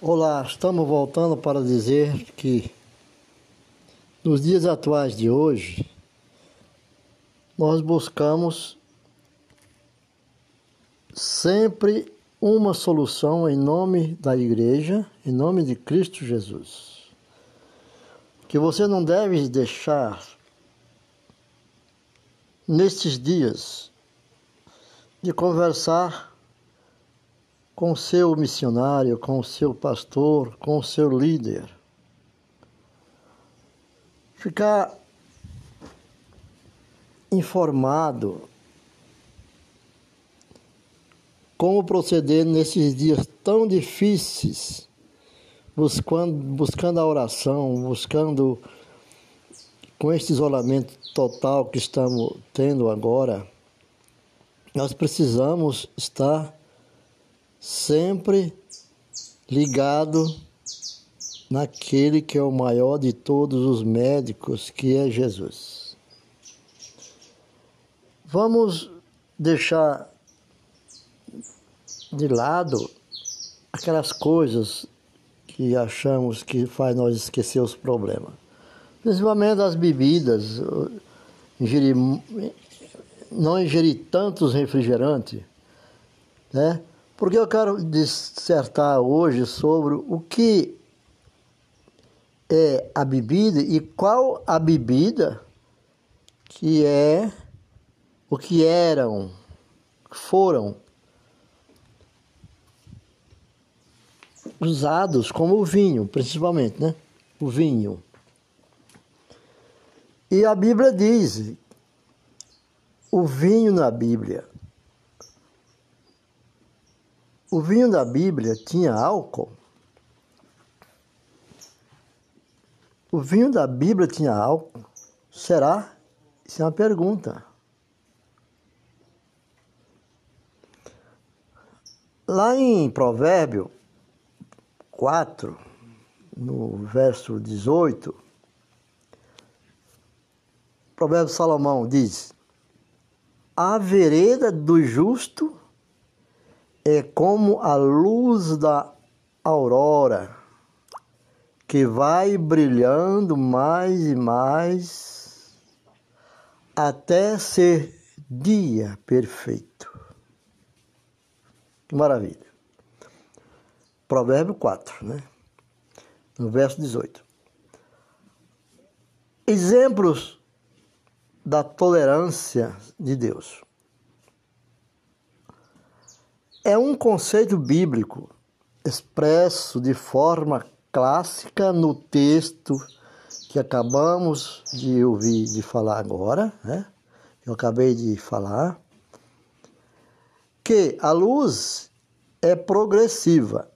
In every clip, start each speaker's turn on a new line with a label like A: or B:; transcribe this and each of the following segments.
A: Olá, estamos voltando para dizer que nos dias atuais de hoje nós buscamos sempre uma solução em nome da igreja, em nome de Cristo Jesus. Que você não deve deixar nestes dias de conversar com o seu missionário, com o seu pastor, com o seu líder. Ficar informado como proceder nesses dias tão difíceis, buscando, buscando a oração, buscando com este isolamento total que estamos tendo agora, nós precisamos estar sempre ligado naquele que é o maior de todos os médicos, que é Jesus. Vamos deixar de lado aquelas coisas que achamos que faz nós esquecer os problemas. Principalmente as bebidas, ingerir, não ingerir tantos refrigerantes, né? Porque eu quero dissertar hoje sobre o que é a bebida e qual a bebida que é o que eram, foram usados como o vinho, principalmente, né? O vinho. E a Bíblia diz: o vinho na Bíblia o vinho da Bíblia tinha álcool? O vinho da Bíblia tinha álcool? Será? Isso é uma pergunta. Lá em Provérbio 4, no verso 18, Provérbio Salomão diz: A vereda do justo é como a luz da aurora que vai brilhando mais e mais até ser dia perfeito. Que maravilha. Provérbio 4, né? No verso 18. Exemplos da tolerância de Deus é um conceito bíblico expresso de forma clássica no texto que acabamos de ouvir, de falar agora, né? Eu acabei de falar, que a luz é progressiva.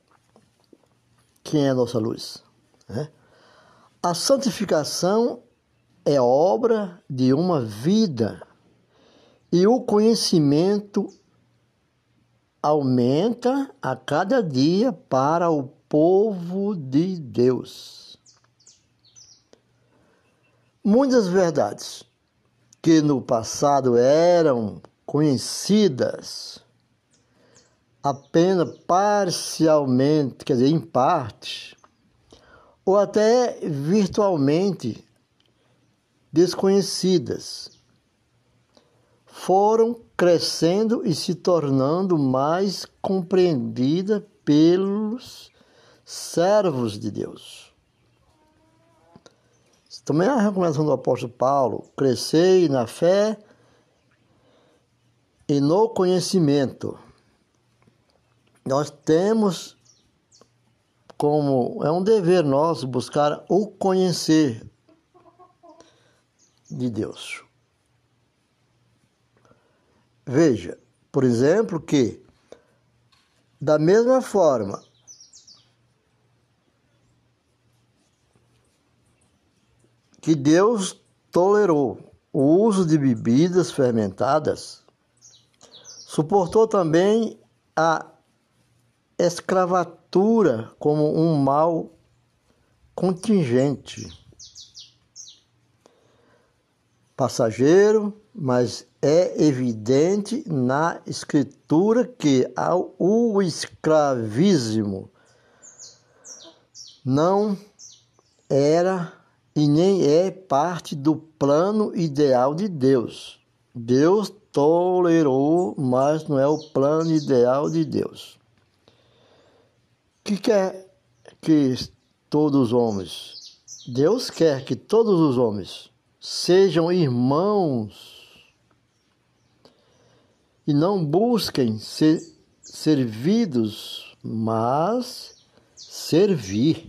A: Quem é a nossa luz? Né? A santificação é obra de uma vida e o conhecimento aumenta a cada dia para o povo de Deus. Muitas verdades que no passado eram conhecidas apenas parcialmente, quer dizer, em parte, ou até virtualmente desconhecidas, foram crescendo e se tornando mais compreendida pelos servos de Deus. Também a recomendação do apóstolo Paulo: crescei na fé e no conhecimento. Nós temos como é um dever nosso buscar o conhecer de Deus. Veja, por exemplo, que da mesma forma que Deus tolerou o uso de bebidas fermentadas, suportou também a escravatura como um mal contingente, passageiro, mas é evidente na Escritura que o escravismo não era e nem é parte do plano ideal de Deus. Deus tolerou, mas não é o plano ideal de Deus. Que quer que todos os homens? Deus quer que todos os homens sejam irmãos e não busquem ser servidos, mas servir.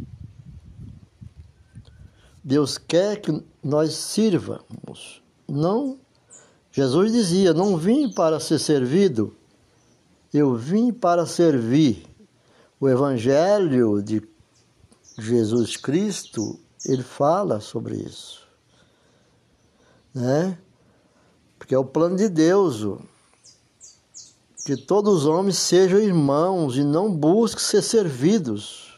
A: Deus quer que nós sirvamos. Não, Jesus dizia: Não vim para ser servido, eu vim para servir. O Evangelho de Jesus Cristo, ele fala sobre isso. Né? Porque é o plano de Deus que todos os homens sejam irmãos e não busquem ser servidos,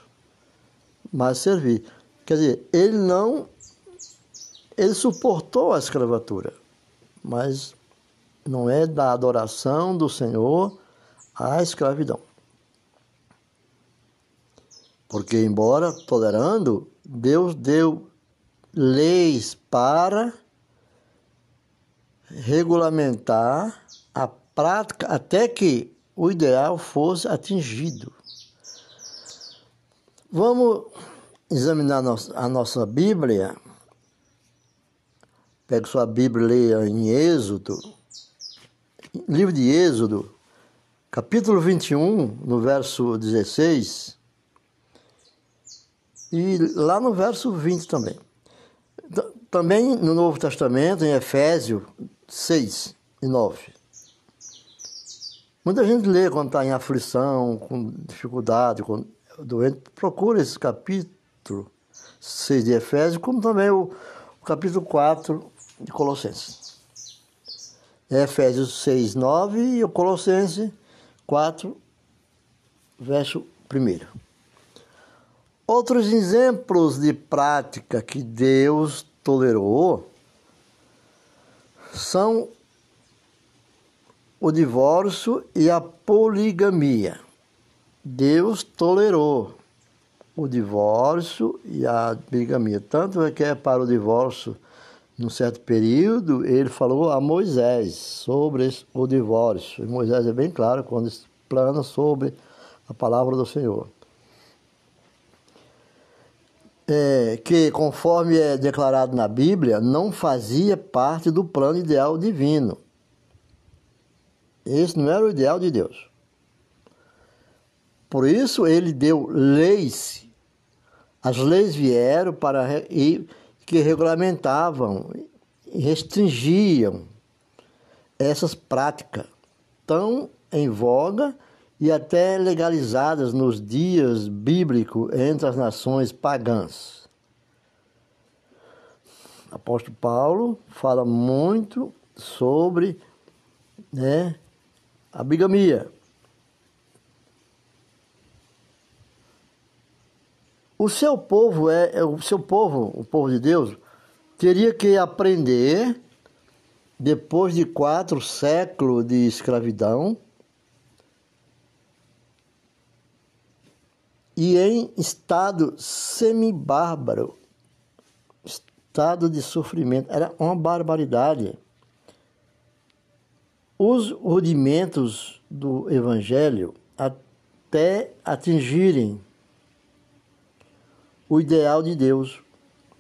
A: mas servir. Quer dizer, ele não. Ele suportou a escravatura, mas não é da adoração do Senhor à escravidão. Porque, embora tolerando, Deus deu leis para regulamentar a prática até que o ideal fosse atingido. Vamos examinar a nossa Bíblia, pega sua Bíblia e leia em Êxodo, livro de Êxodo, capítulo 21, no verso 16, e lá no verso 20 também. Também no Novo Testamento, em Efésios 6 e 9. Muita gente lê quando está em aflição, com dificuldade, com doente, procura esse capítulo capítulo 6 de Efésios, como também o, o capítulo 4 de Colossenses. É Efésios 6, 9 e o Colossenses 4, verso 1. Outros exemplos de prática que Deus tolerou são o divórcio e a poligamia. Deus tolerou o divórcio e a bigamia. Tanto é que é para o divórcio, num certo período, ele falou a Moisés sobre o divórcio. E Moisés é bem claro quando explana sobre a palavra do Senhor. É, que, conforme é declarado na Bíblia, não fazia parte do plano ideal divino. Esse não era o ideal de Deus. Por isso ele deu leis as leis vieram para e que regulamentavam restringiam essas práticas tão em voga e até legalizadas nos dias bíblicos entre as nações pagãs. Apóstolo Paulo fala muito sobre né, a bigamia. O seu povo é, é o seu povo, o povo de Deus, teria que aprender depois de quatro séculos de escravidão e em estado semi-bárbaro, estado de sofrimento. Era uma barbaridade. Os rudimentos do Evangelho até atingirem o ideal de Deus.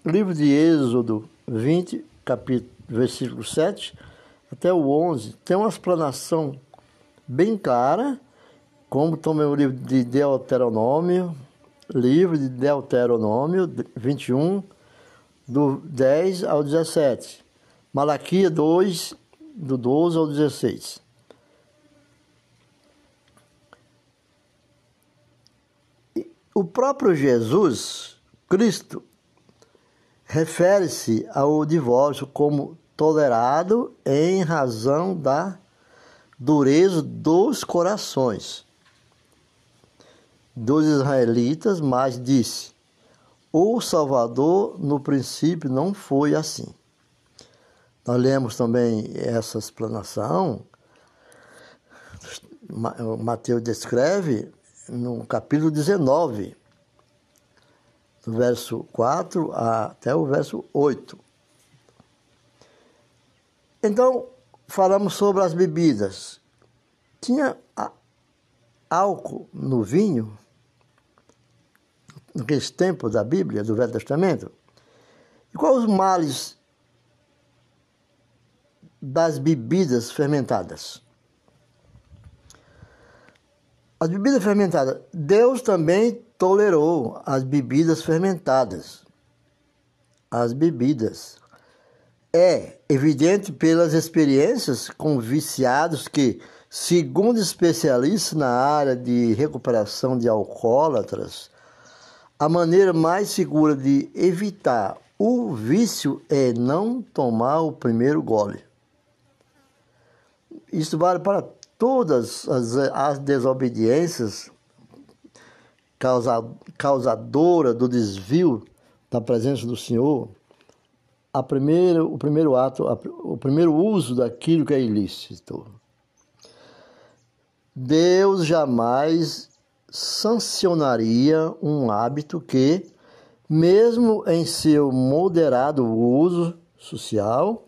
A: Livro de Êxodo 20, capítulo, versículo 7 até o 11, tem uma explanação bem clara, como também o livro de Deuteronômio, livro de Deuteronômio 21, do 10 ao 17. Malaquia 2, do 12 ao 16. O próprio Jesus Cristo refere-se ao divórcio como tolerado em razão da dureza dos corações dos israelitas, mas disse: O Salvador no princípio não foi assim. Nós lemos também essa explanação. Mateus descreve no capítulo 19 do verso 4 até o verso 8. Então, falamos sobre as bebidas. Tinha álcool no vinho, naqueles tempos da Bíblia, do Velho Testamento. E quais os males das bebidas fermentadas? As bebidas fermentadas. Deus também tolerou as bebidas fermentadas. As bebidas. É evidente pelas experiências com viciados que, segundo especialistas na área de recuperação de alcoólatras, a maneira mais segura de evitar o vício é não tomar o primeiro gole. Isso vale para todas as, as desobediências causa, causadora do desvio da presença do Senhor, a o primeiro ato, a, o primeiro uso daquilo que é ilícito. Deus jamais sancionaria um hábito que, mesmo em seu moderado uso social,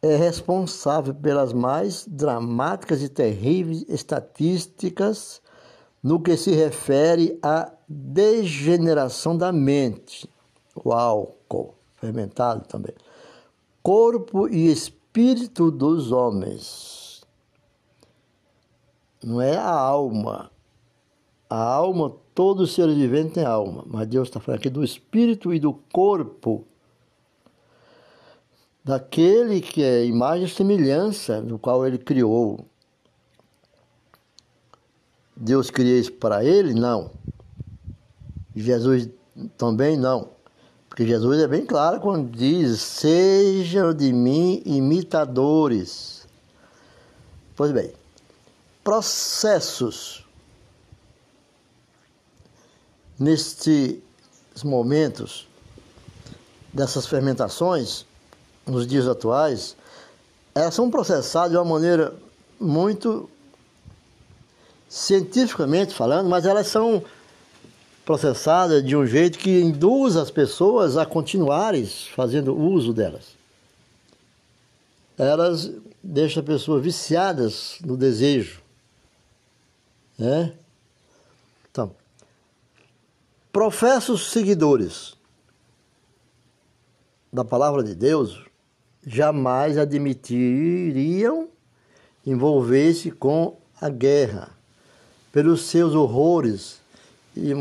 A: é responsável pelas mais dramáticas e terríveis estatísticas no que se refere à degeneração da mente, o álcool fermentado também, corpo e espírito dos homens. Não é a alma. A alma, todo ser vivente tem alma, mas Deus está falando aqui do espírito e do corpo daquele que é imagem e semelhança no qual ele criou. Deus queria isso para ele? Não. Jesus também não. Porque Jesus é bem claro quando diz: Sejam de mim imitadores. Pois bem, processos. Nestes momentos dessas fermentações, nos dias atuais, elas são processadas de uma maneira muito cientificamente falando, mas elas são processadas de um jeito que induz as pessoas a continuarem fazendo uso delas. Elas deixam a pessoa viciadas no desejo. Né? Professos seguidores da palavra de Deus jamais admitiriam envolver-se com a guerra, pelos seus horrores e,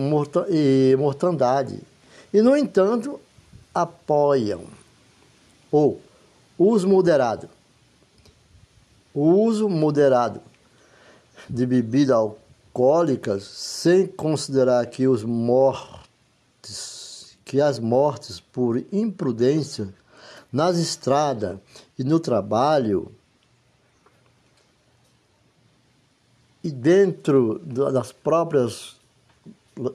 A: mortandade. E, no entanto, apoiam o uso moderado. O uso moderado de bebidas alcoólicas, sem considerar que os mortes, que as mortes por imprudência nas estradas e no trabalho e dentro das próprias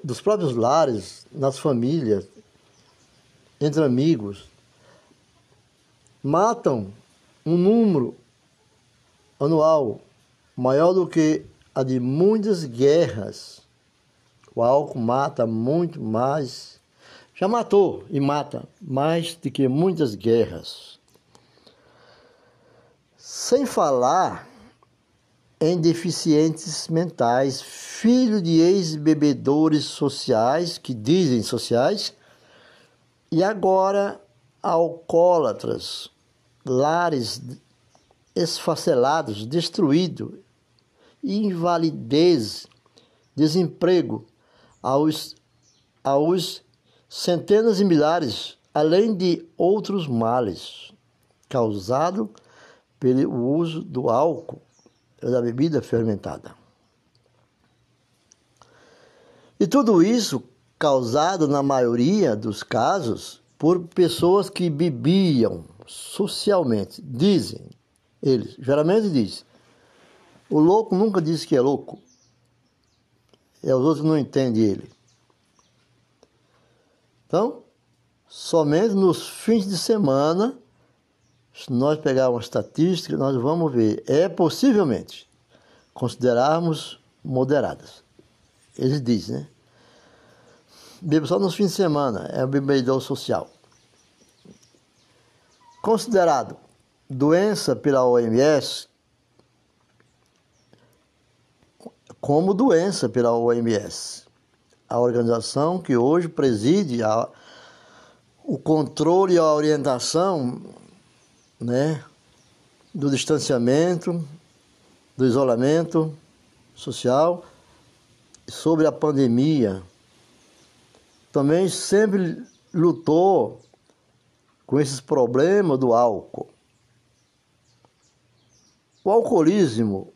A: dos próprios lares, nas famílias, entre amigos, matam um número anual maior do que a de muitas guerras. O álcool mata muito mais já matou e mata mais do que muitas guerras. Sem falar em deficientes mentais, filho de ex-bebedores sociais, que dizem sociais, e agora alcoólatras, lares esfacelados, destruídos, invalidez, desemprego, aos, aos centenas e milhares, além de outros males causados pelo uso do álcool da bebida fermentada. E tudo isso causado, na maioria dos casos, por pessoas que bebiam socialmente. Dizem eles, geralmente diz. O louco nunca diz que é louco. E os outros não entendem ele. Então, somente nos fins de semana, se nós pegarmos uma estatística, nós vamos ver, é possivelmente considerarmos moderadas. Eles dizem, né? bebe só nos fins de semana, é o bebedor social. Considerado doença pela OMS como doença pela OMS, a organização que hoje preside a, o controle e a orientação né, do distanciamento, do isolamento social, sobre a pandemia. Também sempre lutou com esses problemas do álcool. O alcoolismo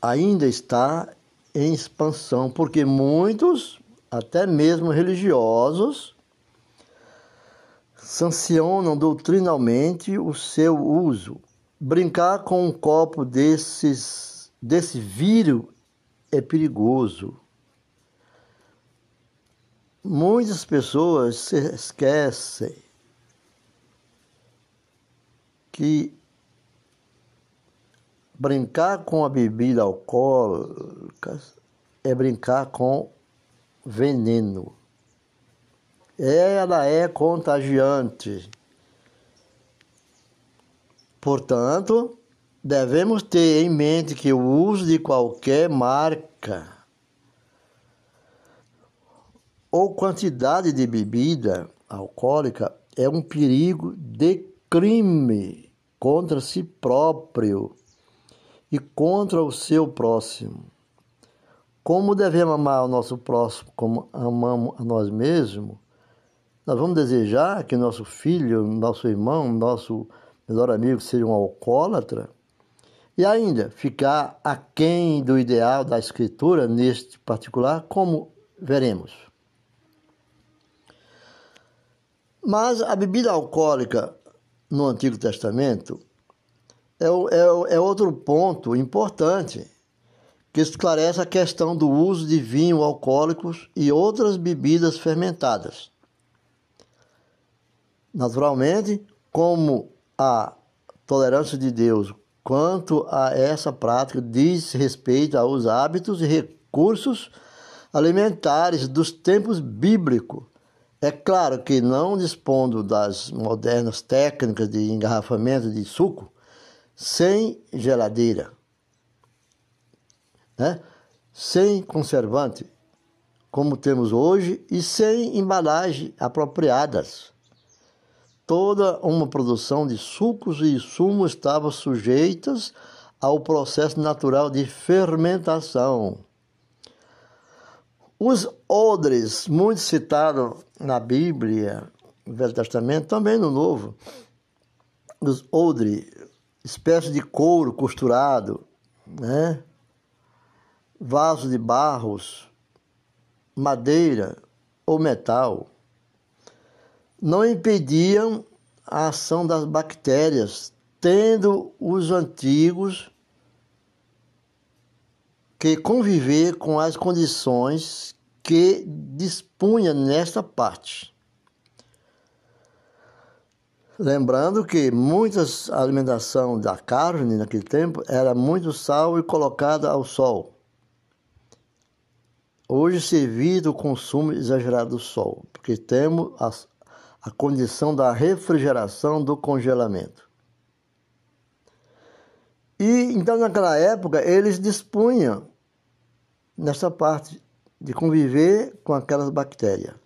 A: ainda está em expansão, porque muitos, até mesmo religiosos, sancionam doutrinalmente o seu uso. Brincar com um copo desses, desse vírus é perigoso. Muitas pessoas se esquecem que brincar com a bebida alcoólica é brincar com veneno. Ela é contagiante. Portanto, devemos ter em mente que o uso de qualquer marca ou quantidade de bebida alcoólica é um perigo de crime contra si próprio e contra o seu próximo. Como devemos amar o nosso próximo como amamos a nós mesmos, nós vamos desejar que nosso filho, nosso irmão, nosso melhor amigo seja um alcoólatra? E ainda, ficar aquém do ideal da Escritura neste particular, como veremos. Mas a bebida alcoólica no Antigo Testamento é, é, é outro ponto importante que esclarece a questão do uso de vinho alcoólicos e outras bebidas fermentadas. Naturalmente, como a tolerância de Deus quanto a essa prática diz respeito aos hábitos e recursos alimentares dos tempos bíblicos. É claro que não dispondo das modernas técnicas de engarrafamento de suco, sem geladeira, né? sem conservante, como temos hoje, e sem embalagem apropriadas. Toda uma produção de sucos e insumos estava sujeitas ao processo natural de fermentação. Os odres, muito citados na Bíblia, no Velho Testamento, também no Novo, os odres, espécie de couro costurado, né? vaso de barros, madeira ou metal, não impediam a ação das bactérias, tendo os antigos que conviver com as condições que dispunha nesta parte. Lembrando que muitas alimentação da carne naquele tempo era muito sal e colocada ao sol. Hoje se evita o consumo exagerado do sol, porque temos a, a condição da refrigeração do congelamento. E então naquela época eles dispunham nessa parte de conviver com aquelas bactérias.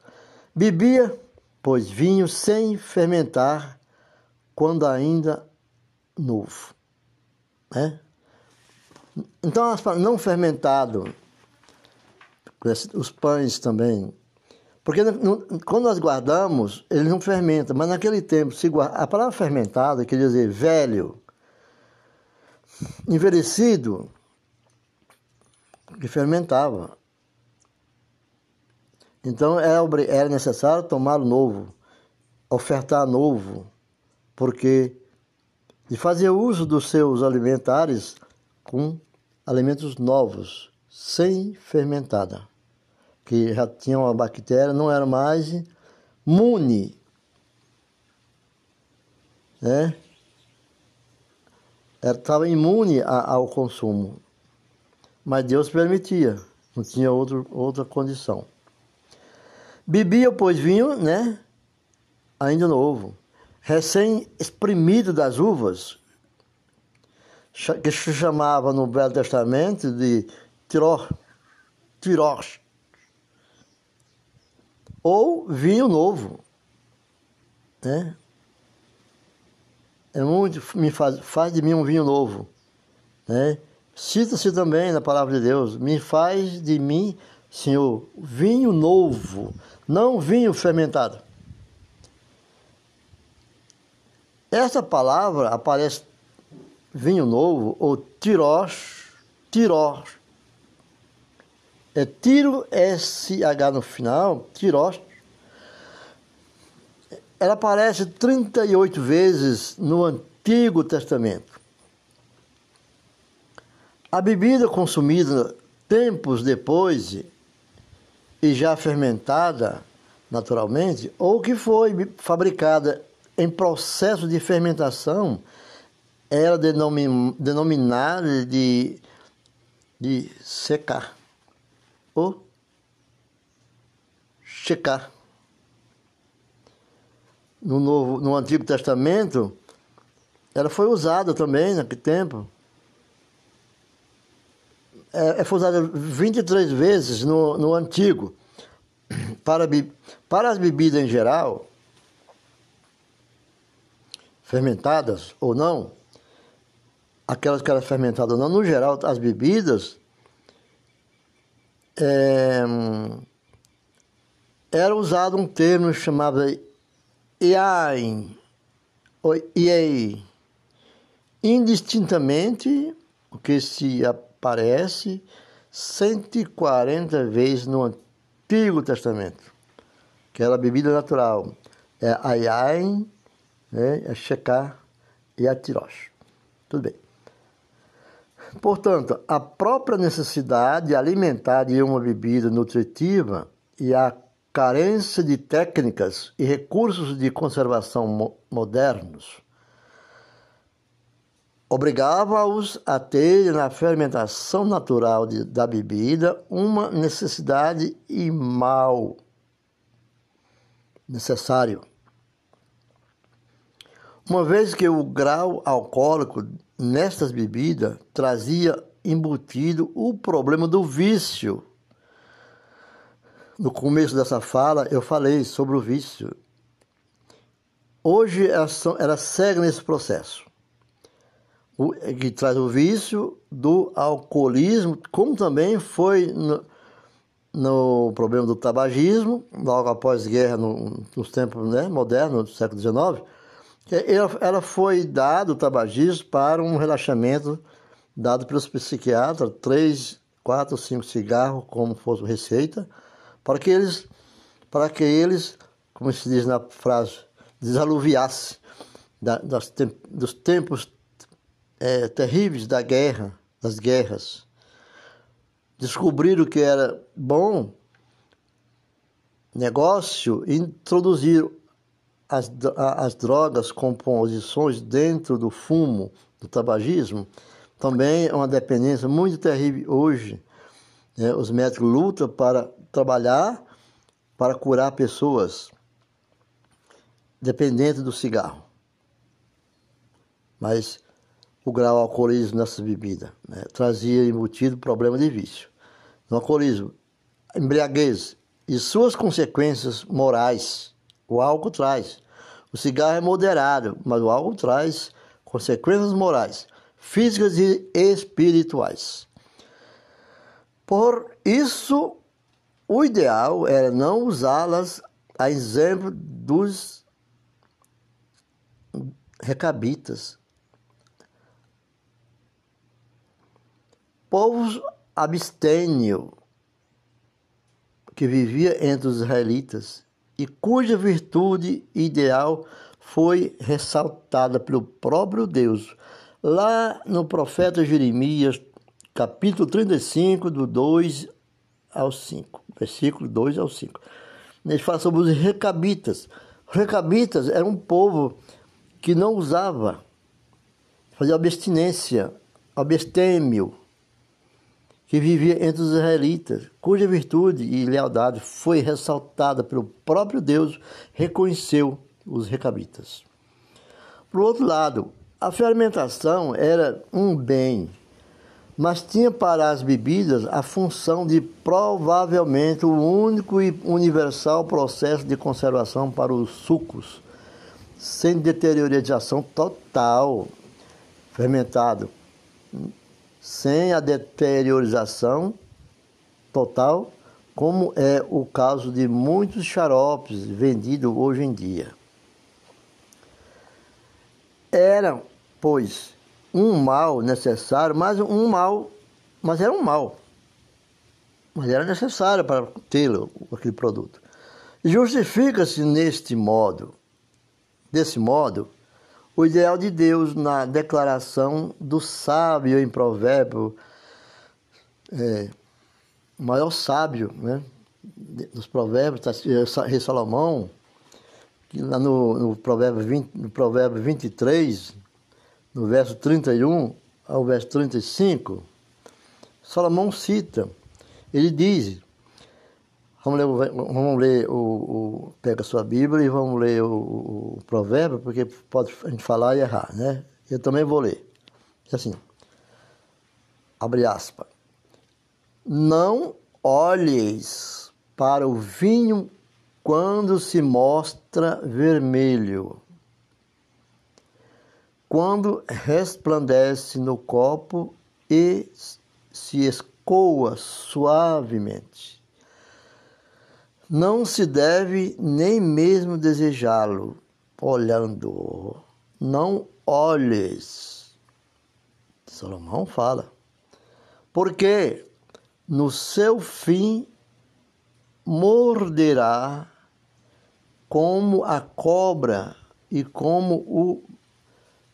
A: Bebia, pois vinho sem fermentar quando ainda novo. Né? Então, não fermentado, os pães também. Porque quando nós guardamos, ele não fermenta, mas naquele tempo, se guarda, a palavra fermentado quer dizer velho, envelhecido, que fermentava. Então era necessário tomar novo, ofertar novo, porque de fazer uso dos seus alimentares com alimentos novos, sem fermentada, que já tinham a bactéria, não era mais imune, né? Estava imune ao consumo, mas Deus permitia, não tinha outro, outra condição. Bebia, pois, vinho, né? Ainda novo, recém-exprimido das uvas, que se chamava no Velho Testamento de tiró, tirós, ou vinho novo, né? É muito, me faz, faz de mim um vinho novo, né? Cita-se também na palavra de Deus, me faz de mim, Senhor, vinho novo, não vinho fermentado. Essa palavra aparece vinho novo ou tirós, tirós. É tiro SH no final, tirós. Ela aparece 38 vezes no Antigo Testamento. A bebida consumida tempos depois e já fermentada naturalmente, ou que foi fabricada em processo de fermentação, era denominada de, de secar ou checar. No, novo, no Antigo Testamento, ela foi usada também naquele tempo é, foi usada 23 vezes no, no antigo. Para, para as bebidas em geral, fermentadas ou não, aquelas que eram fermentadas ou não, no geral, as bebidas é, era usado um termo chamado iain, ou iei, indistintamente, o que se aparece 140 vezes no Antigo Testamento, que era a bebida natural. É a yain, né, a sheká e a tirosh. Tudo bem. Portanto, a própria necessidade alimentar de uma bebida nutritiva e a carência de técnicas e recursos de conservação modernos obrigava-os a ter na fermentação natural de, da bebida uma necessidade e mal necessário. Uma vez que o grau alcoólico nestas bebidas trazia embutido o problema do vício. No começo dessa fala eu falei sobre o vício. Hoje ela segue nesse processo que traz o vício do alcoolismo, como também foi no, no problema do tabagismo, logo após a guerra, no, nos tempos né, modernos, do século XIX, ela, ela foi dado o tabagismo para um relaxamento dado pelos psiquiatras, três, quatro, cinco cigarros, como fosse receita, para que eles, para que eles, como se diz na frase, desaluviasse da, dos tempos é, terríveis da guerra, das guerras. Descobriram que era bom negócio introduzir as, as drogas, composições dentro do fumo, do tabagismo, também é uma dependência muito terrível hoje. Né? Os médicos lutam para trabalhar, para curar pessoas dependentes do cigarro. Mas o grau alcoolismo nessas bebidas. Né? Trazia embutido problema de vício. No alcoolismo, embriaguez e suas consequências morais. O álcool traz. O cigarro é moderado, mas o álcool traz consequências morais, físicas e espirituais. Por isso, o ideal era não usá-las a exemplo dos recabitas, povos abstênio que vivia entre os israelitas e cuja virtude ideal foi ressaltada pelo próprio Deus. Lá no profeta Jeremias, capítulo 35, do 2 ao 5, versículo 2 ao 5. Ele fala sobre os recabitas. Recabitas eram um povo que não usava, fazia abstinência, abstêmio, que vivia entre os israelitas, cuja virtude e lealdade foi ressaltada pelo próprio Deus, reconheceu os recabitas. Por outro lado, a fermentação era um bem, mas tinha para as bebidas a função de provavelmente o único e universal processo de conservação para os sucos, sem deteriorização total, fermentado sem a deteriorização total, como é o caso de muitos xaropes vendidos hoje em dia. Era, pois, um mal necessário, mas um mal, mas era um mal. Mas era necessário para tê-lo, aquele produto. Justifica-se neste modo, desse modo, o ideal de Deus na declaração do sábio em provérbio, é, o maior sábio né, dos provérbios, tá, rei Salomão, que lá no, no, provérbio 20, no provérbio 23, no verso 31 ao verso 35, Salomão cita, ele diz, Vamos ler, vamos ler o, o, Pega sua Bíblia e vamos ler o, o, provérbio, porque pode a gente falar e errar, né? Eu também vou ler. É assim, abre aspas. Não olheis para o vinho quando se mostra vermelho, quando resplandece no copo e se escoa suavemente não se deve nem mesmo desejá-lo, olhando. Não olhes. Salomão fala. Porque no seu fim morderá como a cobra e como o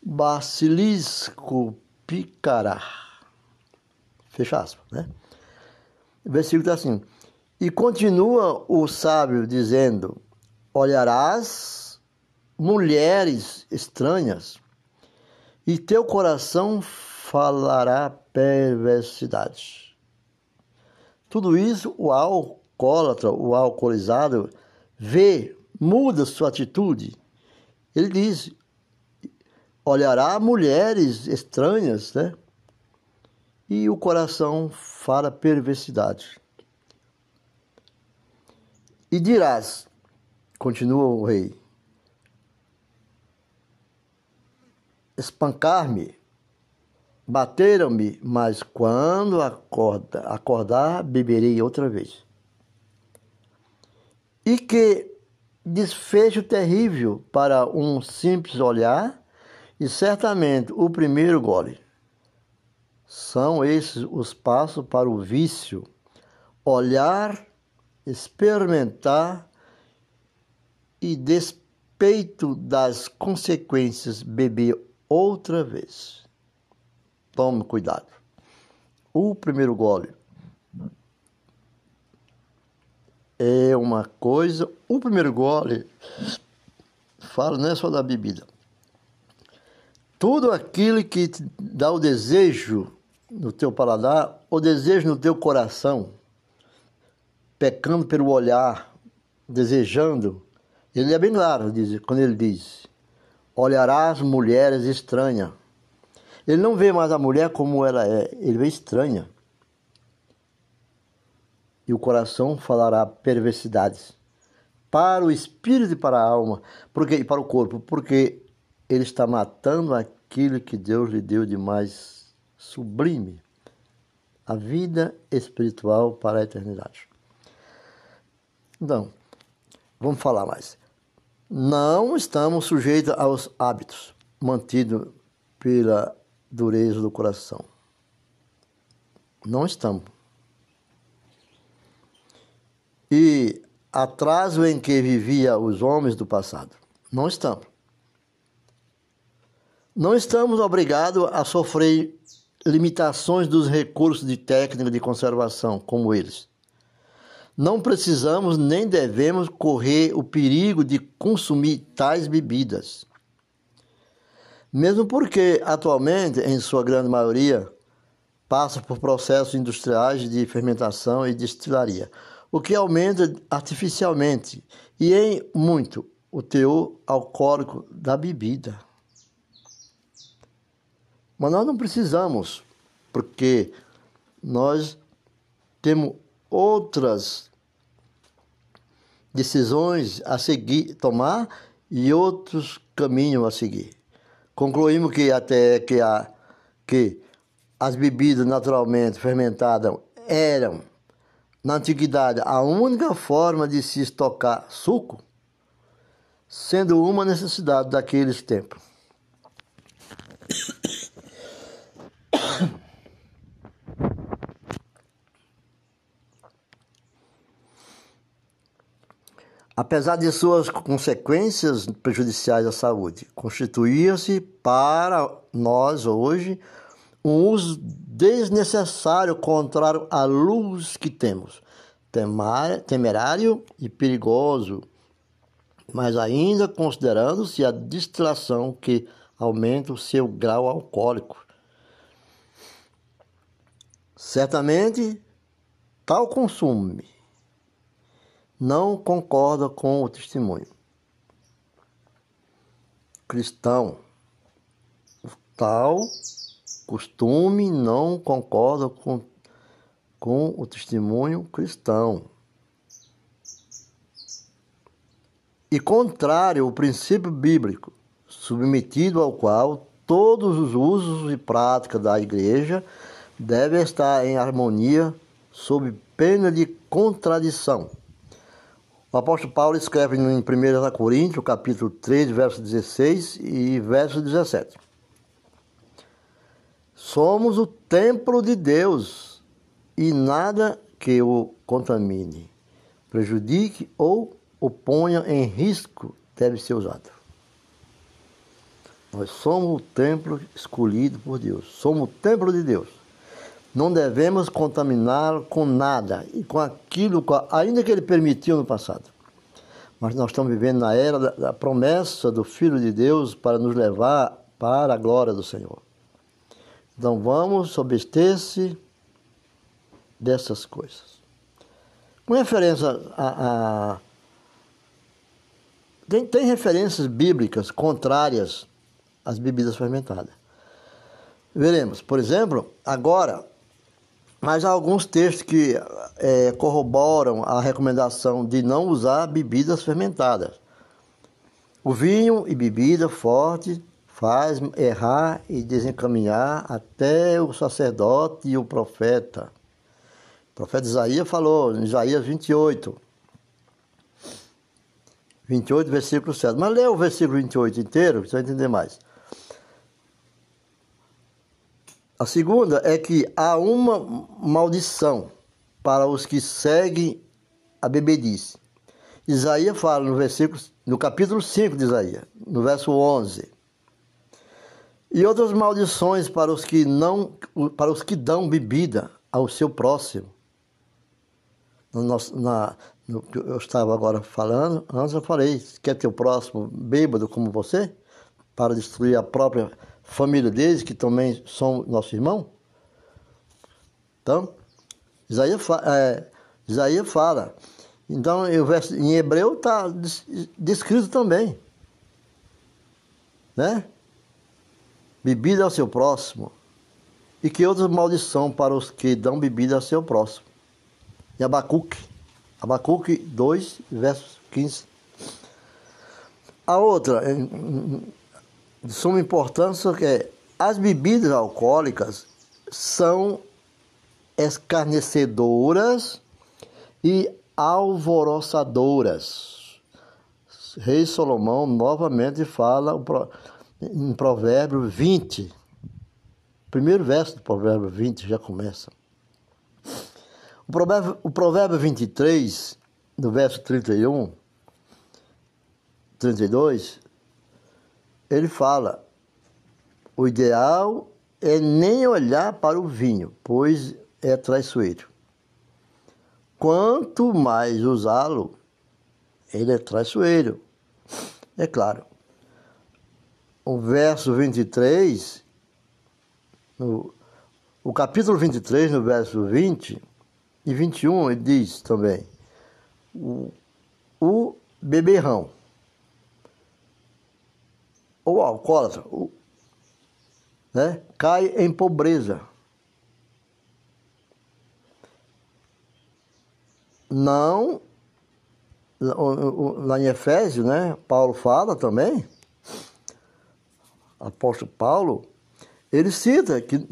A: basilisco picará. Fecha aspas, né? O versículo está assim. E continua o sábio dizendo: Olharás mulheres estranhas, e teu coração falará perversidade. Tudo isso o alcoólatra, o alcoolizado, vê, muda sua atitude. Ele diz: olhará mulheres estranhas, né? E o coração fala perversidade. E dirás, continua o rei, espancar-me, bateram-me, mas quando acorda, acordar, beberei outra vez. E que desfecho terrível para um simples olhar, e certamente o primeiro gole. São esses os passos para o vício, olhar experimentar e, despeito das consequências, beber outra vez. Tome cuidado. O primeiro gole é uma coisa. O primeiro gole fala não é só da bebida. Tudo aquilo que te dá o desejo no teu paladar, o desejo no teu coração, pecando pelo olhar, desejando. Ele é bem claro diz, quando ele diz: olharás mulheres estranhas. Ele não vê mais a mulher como ela é, ele vê estranha. E o coração falará perversidades para o espírito e para a alma, porque e para o corpo, porque ele está matando aquilo que Deus lhe deu de mais sublime, a vida espiritual para a eternidade. Então, vamos falar mais. Não estamos sujeitos aos hábitos mantidos pela dureza do coração. Não estamos. E atraso em que vivia os homens do passado. Não estamos. Não estamos obrigados a sofrer limitações dos recursos de técnica de conservação como eles. Não precisamos nem devemos correr o perigo de consumir tais bebidas. Mesmo porque, atualmente, em sua grande maioria, passa por processos industriais de fermentação e destilaria, o que aumenta artificialmente e em muito o teor alcoólico da bebida. Mas nós não precisamos, porque nós temos outras decisões a seguir, tomar e outros caminhos a seguir. Concluímos que até que, a, que as bebidas naturalmente fermentadas eram, na antiguidade, a única forma de se estocar suco, sendo uma necessidade daqueles tempos. Apesar de suas consequências prejudiciais à saúde, constituía-se para nós hoje um uso desnecessário contrário à luz que temos, temerário e perigoso, mas ainda considerando-se a distração que aumenta o seu grau alcoólico. Certamente, tal consumo não concorda com o testemunho. Cristão, tal costume não concorda com, com o testemunho cristão. E contrário ao princípio bíblico, submetido ao qual todos os usos e práticas da igreja devem estar em harmonia sob pena de contradição. O apóstolo Paulo escreve em 1 Coríntios, capítulo 3, verso 16 e verso 17. Somos o templo de Deus e nada que o contamine, prejudique ou o ponha em risco deve ser usado. Nós somos o templo escolhido por Deus, somos o templo de Deus. Não devemos contaminar com nada e com aquilo, ainda que ele permitiu no passado. Mas nós estamos vivendo na era da, promessa do Filho de Deus para nos levar para a glória do Senhor. Então vamos obster-se dessas coisas. Com referência a, a tem, tem, referências bíblicas contrárias às bebidas fermentadas. Veremos, por exemplo, agora mas há alguns textos que é, corroboram a recomendação de não usar bebidas fermentadas. O vinho e bebida forte faz errar e desencaminhar até o sacerdote e o profeta. O profeta Isaías falou em Isaías 28. 28, versículo 7. Mas lê o versículo 28 inteiro, você vai entender mais. A segunda é que há uma maldição para os que seguem a bebedice. Isaías fala no versículo, no capítulo 5 de Isaías, no verso 11. E outras maldições para os que não para os que dão bebida ao seu próximo. No nosso, na, no, eu estava agora falando, antes eu falei, quer ter o próximo bêbado como você? Para destruir a própria família deles, que também são nossos irmãos. Então, Isaías, é, Isaías fala. Então, em hebreu está descrito também. Né? Bebida ao seu próximo. E que outra maldição para os que dão bebida ao seu próximo. Em Abacuque. Abacuque 2, verso 15. A outra, de suma importância que as bebidas alcoólicas são escarnecedoras e alvoroçadoras. Rei Salomão novamente fala em Provérbio 20. Primeiro verso do Provérbio 20 já começa. O provérbio, o provérbio 23, no verso 31, 32, ele fala: o ideal é nem olhar para o vinho, pois é traiçoeiro. Quanto mais usá-lo, ele é traiçoeiro. É claro. O verso 23, o, o capítulo 23, no verso 20 e 21, ele diz também: o, o beberrão, ou alcoólatra, o, né, cai em pobreza. Não, lá em Efésio, né, Paulo fala também, apóstolo Paulo, ele cita que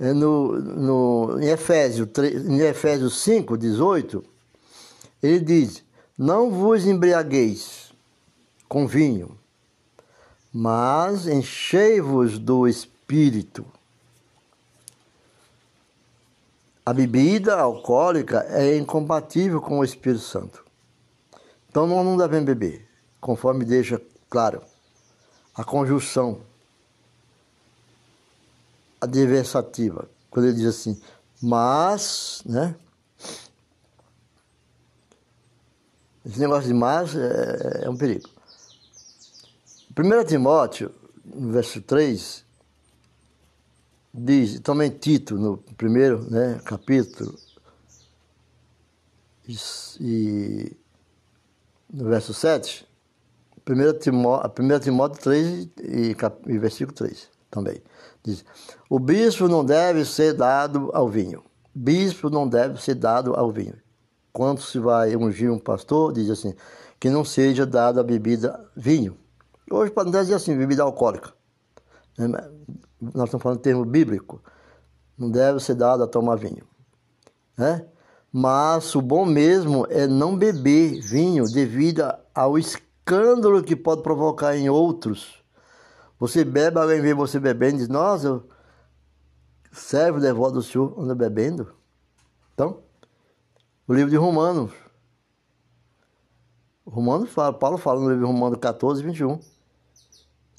A: é, no, no, em, Efésio, em Efésios 5, 18, ele diz: Não vos embriagueis com vinho, mas enchei-vos do espírito. A bebida alcoólica é incompatível com o Espírito Santo. Então não devemos beber, conforme deixa claro a conjunção adversativa, quando ele diz assim, mas, né? Esse negócio de mas é, é um perigo. 1 Timóteo, no verso 3, diz, também Tito, no primeiro né, capítulo, e, no verso 7, 1 Timóteo, 1 Timóteo 3 e, e versículo 3 também. Diz: O bispo não deve ser dado ao vinho. Bispo não deve ser dado ao vinho. Quando se vai ungir um pastor, diz assim: que não seja dado a bebida vinho. Hoje pode dizer assim, bebida alcoólica. Né, nós estamos falando de termo bíblico. Não deve ser dado a tomar vinho. Né? Mas o bom mesmo é não beber vinho devido ao escândalo que pode provocar em outros você bebe, alguém vê você bebendo e diz, nossa, servo devoto do Senhor anda bebendo. Então, o livro de Romanos. Romanos fala, Paulo fala no livro de Romanos 14, 21.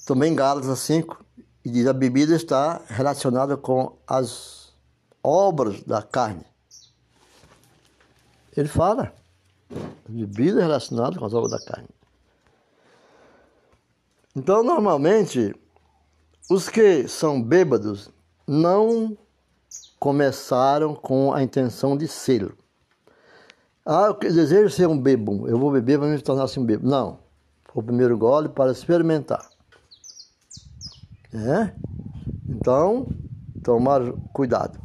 A: Também Gálatas 5, e diz a bebida está relacionada com as obras da carne. Ele fala, bebida é relacionada com as obras da carne. Então, normalmente, os que são bêbados não começaram com a intenção de ser. Ah, eu desejo ser um bêbado, eu vou beber para me tornar assim um bêbado. Não, foi o primeiro gole para experimentar. É? Então, tomar cuidado.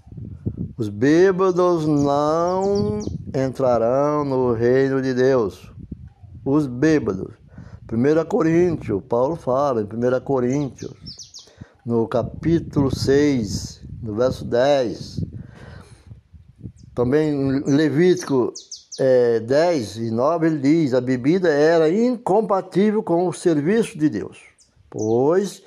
A: Os bêbados não entrarão no reino de Deus. Os bêbados 1 Coríntios, Paulo fala em 1 Coríntios, no capítulo 6, no verso 10. Também em Levítico é, 10 e 9 ele diz: a bebida era incompatível com o serviço de Deus, pois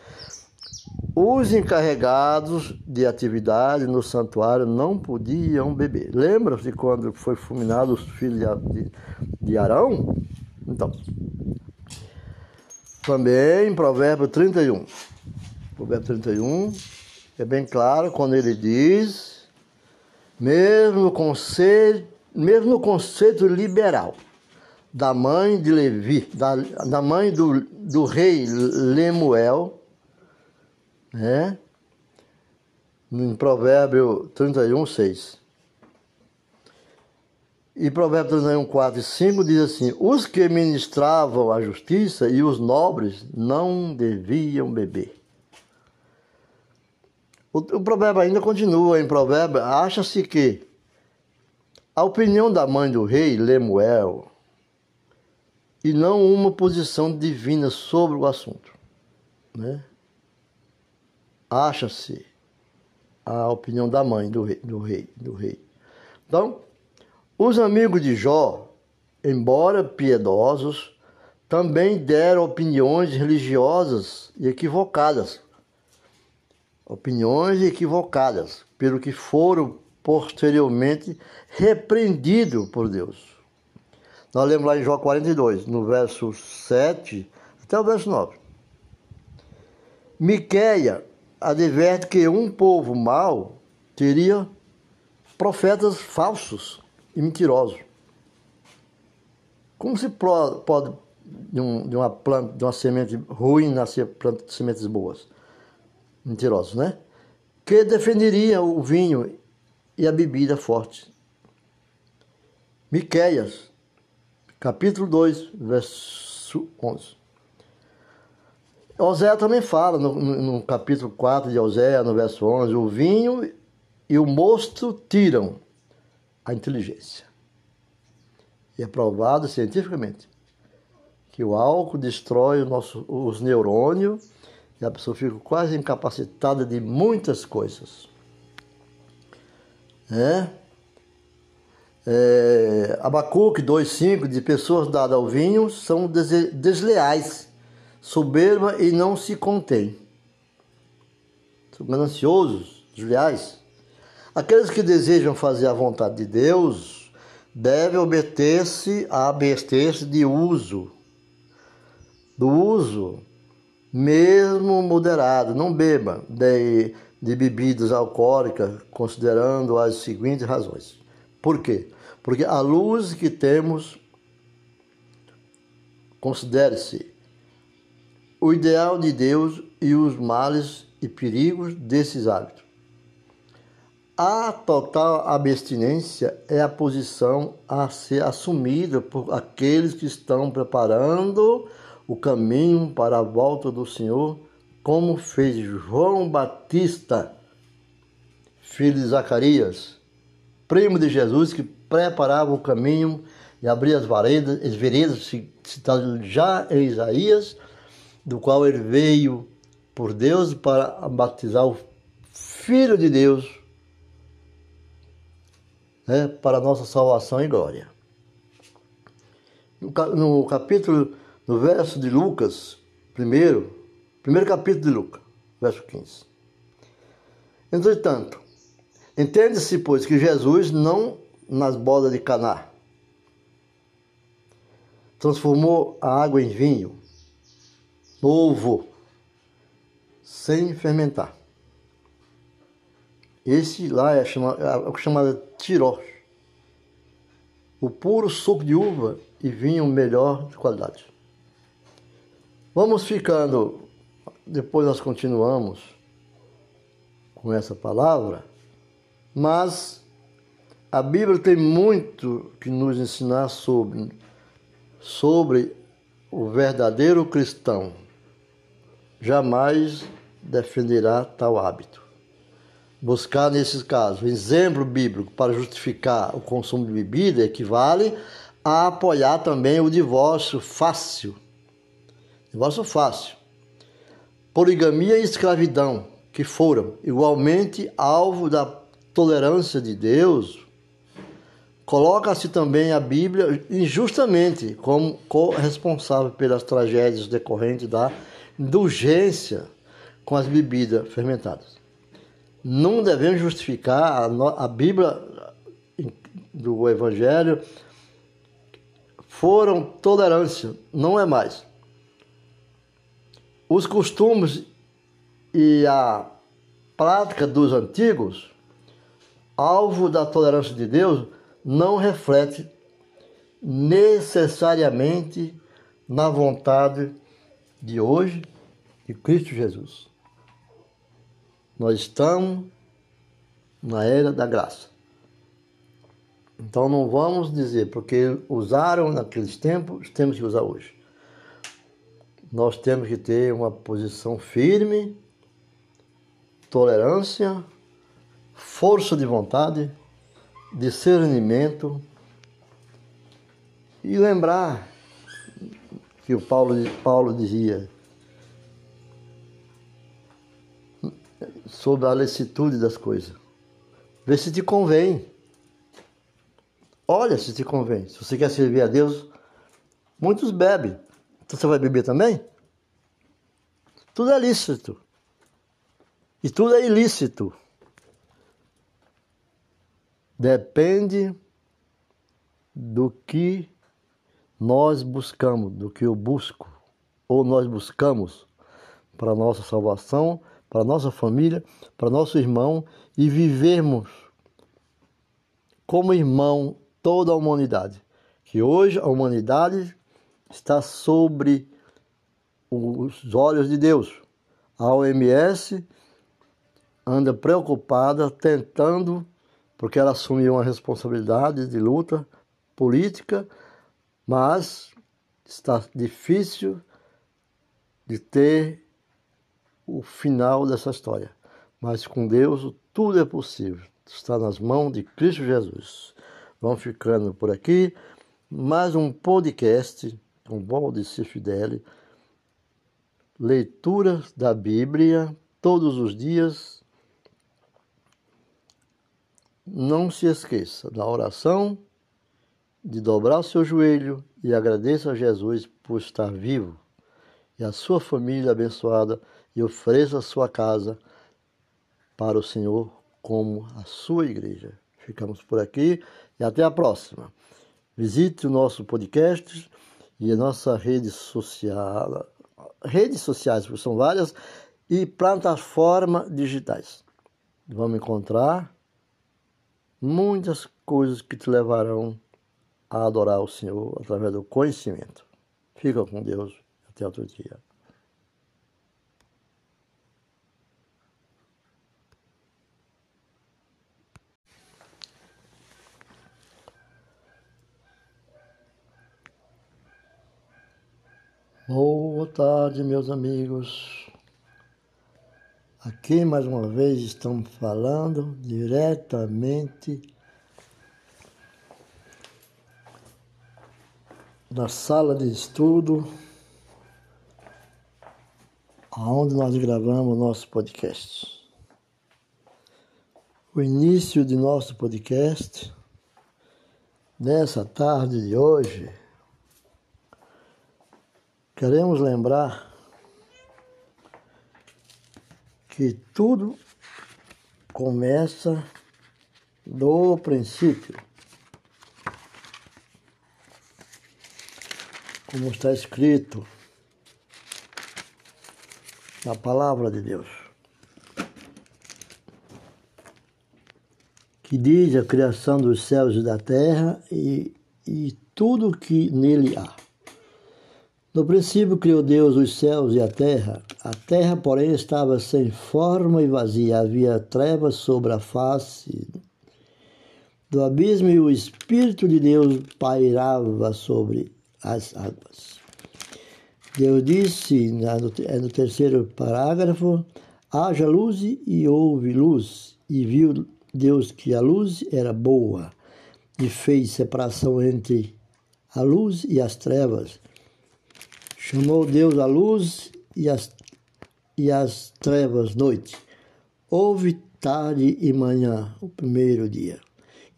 A: os encarregados de atividade no santuário não podiam beber. Lembra-se quando foi fulminado os filhos de, Arão? Então, também, Provérbio 31. Provérbio 31 é bem claro quando ele diz, mesmo conceito, mesmo no conceito liberal da mãe de Levi, da, da mãe do, do rei Lemuel, né? em Provérbio 31, 6. E Provérbios 31, 4 e 5 diz assim: Os que ministravam a justiça e os nobres não deviam beber. O, o provérbio ainda continua em provérbio, acha-se que a opinião da mãe do rei, Lemuel, e não uma posição divina sobre o assunto. Né? Acha-se a opinião da mãe do rei, do rei, do rei. Então, os amigos de Jó, embora piedosos, também deram opiniões religiosas e equivocadas. Opiniões equivocadas, pelo que foram posteriormente repreendidos por Deus. Nós lemos lá em Jó 42, no verso 7 até o verso 9. Miqueia adverte que um povo mau teria profetas falsos e mentiroso. Como se pode de, de, uma planta, de uma semente ruim nascer planta de sementes boas? Mentirosos, né? que defenderia o vinho e a bebida forte. Miqueias, capítulo 2, verso 11. Oséia também fala no, no, capítulo 4 de Oséia, no verso 11, o vinho e o mosto tiram a inteligência. E é provado cientificamente que o álcool destrói nosso, os neurônios e a pessoa fica quase incapacitada de muitas coisas. É? É, Abacuque 2,5 de pessoas dadas ao vinho são desleais, soberba e não se contém. São gananciosos, desleais. Aqueles que desejam fazer a vontade de Deus devem obedecer a abster-se de uso, do uso, mesmo moderado, não beba de, de bebidas alcoólicas, considerando as seguintes razões. Por quê? Porque a luz que temos, considere-se o ideal de Deus e os males e perigos desses hábitos. A total abstinência é a posição a ser assumida por aqueles que estão preparando o caminho para a volta do Senhor, como fez João Batista, filho de Zacarias, primo de Jesus, que preparava o caminho e abria as veredas, as veredas já em Isaías, do qual ele veio por Deus para batizar o Filho de Deus né, para a nossa salvação e glória. No capítulo, no verso de Lucas, primeiro, primeiro capítulo de Lucas, verso 15. Entretanto, entende-se, pois, que Jesus não nas bodas de Caná transformou a água em vinho novo, sem fermentar. Esse lá é, chamado, é chamado tiró. O puro suco de uva e vinho melhor de qualidade. Vamos ficando, depois nós continuamos com essa palavra, mas a Bíblia tem muito que nos ensinar sobre, sobre o verdadeiro cristão. Jamais defenderá tal hábito buscar nesses casos exemplo bíblico para justificar o consumo de bebida equivale a apoiar também o divórcio fácil. Divórcio fácil. Poligamia e escravidão, que foram igualmente alvo da tolerância de Deus, coloca-se também a Bíblia injustamente como corresponsável pelas tragédias decorrentes da indulgência com as bebidas fermentadas não devemos justificar a, a Bíblia do Evangelho foram tolerância, não é mais. Os costumes e a prática dos antigos, alvo da tolerância de Deus, não reflete necessariamente na vontade de hoje de Cristo Jesus. Nós estamos na era da graça. Então não vamos dizer, porque usaram naqueles tempos, temos que usar hoje. Nós temos que ter uma posição firme, tolerância, força de vontade, discernimento e lembrar que o Paulo, Paulo dizia sobre a licitude das coisas. Vê se te convém. Olha se te convém. Se você quer servir a Deus, muitos bebem. Então você vai beber também? Tudo é lícito. E tudo é ilícito. Depende do que nós buscamos, do que eu busco, ou nós buscamos para nossa salvação para nossa família, para nosso irmão e vivermos como irmão toda a humanidade. Que hoje a humanidade está sobre os olhos de Deus. A OMS anda preocupada, tentando, porque ela assumiu uma responsabilidade de luta política, mas está difícil de ter o final dessa história. Mas com Deus tudo é possível. Está nas mãos de Cristo Jesus. Vamos ficando por aqui. Mais um podcast com Valdeci Fideli. Leitura da Bíblia todos os dias. Não se esqueça da oração, de dobrar o seu joelho e agradeça a Jesus por estar vivo e a sua família abençoada e ofereça sua casa para o Senhor como a sua igreja. Ficamos por aqui e até a próxima. Visite o nosso podcast e a nossa rede social, redes sociais, porque são várias, e plataformas digitais. Vamos encontrar muitas coisas que te levarão a adorar o Senhor através do conhecimento. Fica com Deus. Até outro dia. Boa tarde, meus amigos. Aqui mais uma vez estamos falando diretamente da sala de estudo onde nós gravamos o nosso podcast. O início de nosso podcast, nessa tarde de hoje, queremos lembrar que tudo começa do princípio. Como está escrito na palavra de Deus. Que diz a criação dos céus e da terra e, e tudo que nele há. No princípio criou Deus os céus e a terra. A terra, porém, estava sem forma e vazia. Havia trevas sobre a face do abismo e o Espírito de Deus pairava sobre as águas. Deus disse, é no terceiro parágrafo, haja luz e houve luz, e viu Deus que a luz era boa, e fez separação entre a luz e as trevas. Chamou Deus a luz e as, e as trevas noite. Houve tarde e manhã, o primeiro dia.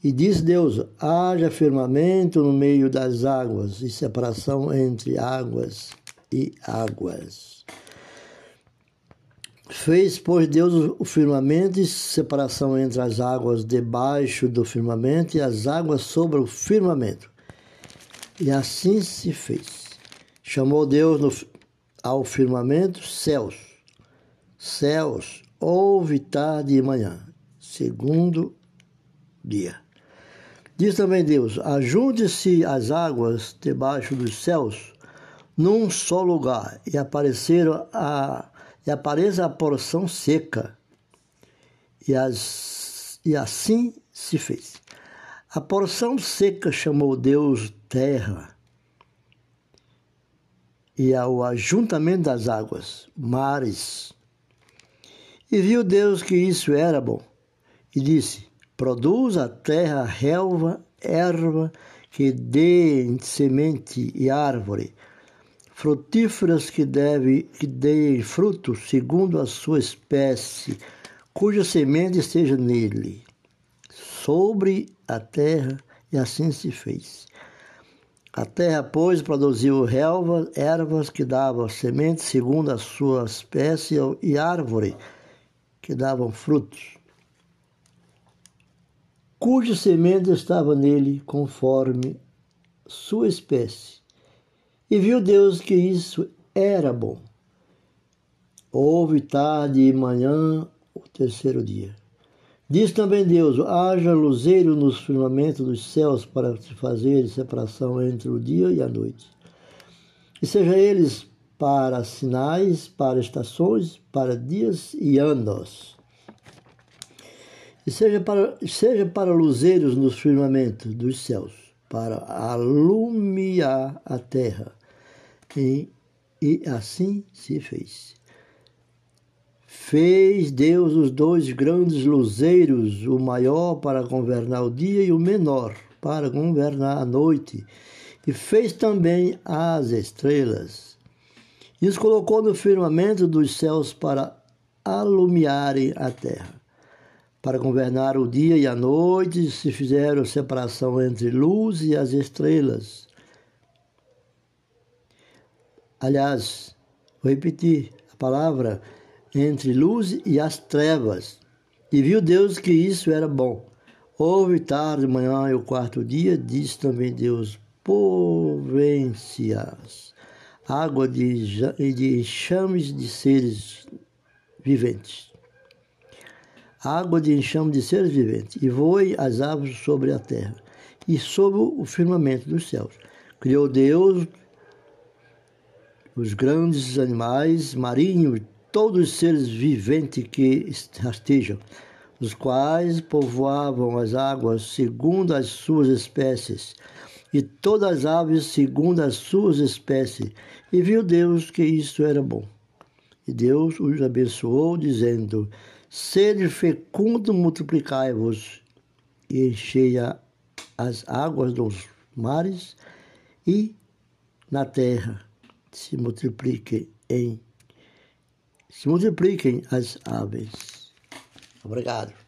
A: E disse Deus: haja firmamento no meio das águas, e separação entre águas e águas. Fez, pois, Deus o firmamento e separação entre as águas debaixo do firmamento e as águas sobre o firmamento. E assim se fez. Chamou Deus no, ao firmamento céus. Céus, houve tarde e manhã, segundo dia. Diz também Deus: ajunte-se as águas debaixo dos céus num só lugar e apareceram a e apareça a porção seca. E, as, e assim se fez. A porção seca chamou Deus terra, e ao ajuntamento das águas, mares. E viu Deus que isso era bom, e disse: Produz a terra relva, erva, que dê semente e árvore, frutíferas que, deve, que deem fruto segundo a sua espécie, cuja semente esteja nele, sobre a terra, e assim se fez. A terra, pois, produziu relva, ervas que davam semente segundo a sua espécie e árvore que davam frutos, cuja semente estava nele conforme sua espécie e viu Deus que isso era bom. Houve tarde e manhã o terceiro dia. Diz também Deus: haja luzeiro nos firmamentos dos céus para se fazer separação entre o dia e a noite. E seja eles para sinais, para estações, para dias e anos. E seja para, seja para luzeiros nos firmamentos dos céus, para alumiar a terra. E, e assim se fez. Fez Deus os dois grandes luzeiros, o maior para governar o dia e o menor para governar a noite. E fez também as estrelas. E os colocou no firmamento dos céus para alumiarem a terra. Para governar o dia e a noite, se fizeram separação entre luz e as estrelas. Aliás, vou repetir a palavra entre luz e as trevas. E viu Deus que isso era bom. Houve tarde, manhã e o quarto dia, disse também Deus, povências, água de, de enxames de seres viventes água de enxame de seres viventes, e voe as aves sobre a terra, e sobre o firmamento dos céus. Criou Deus os grandes animais marinhos, todos os seres viventes que rastejam, os quais povoavam as águas segundo as suas espécies, e todas as aves segundo as suas espécies. E viu Deus que isso era bom. E Deus os abençoou, dizendo: Sede fecundo, multiplicai-vos e enchei as águas dos mares e na terra se em se multipliquem as aves. Obrigado.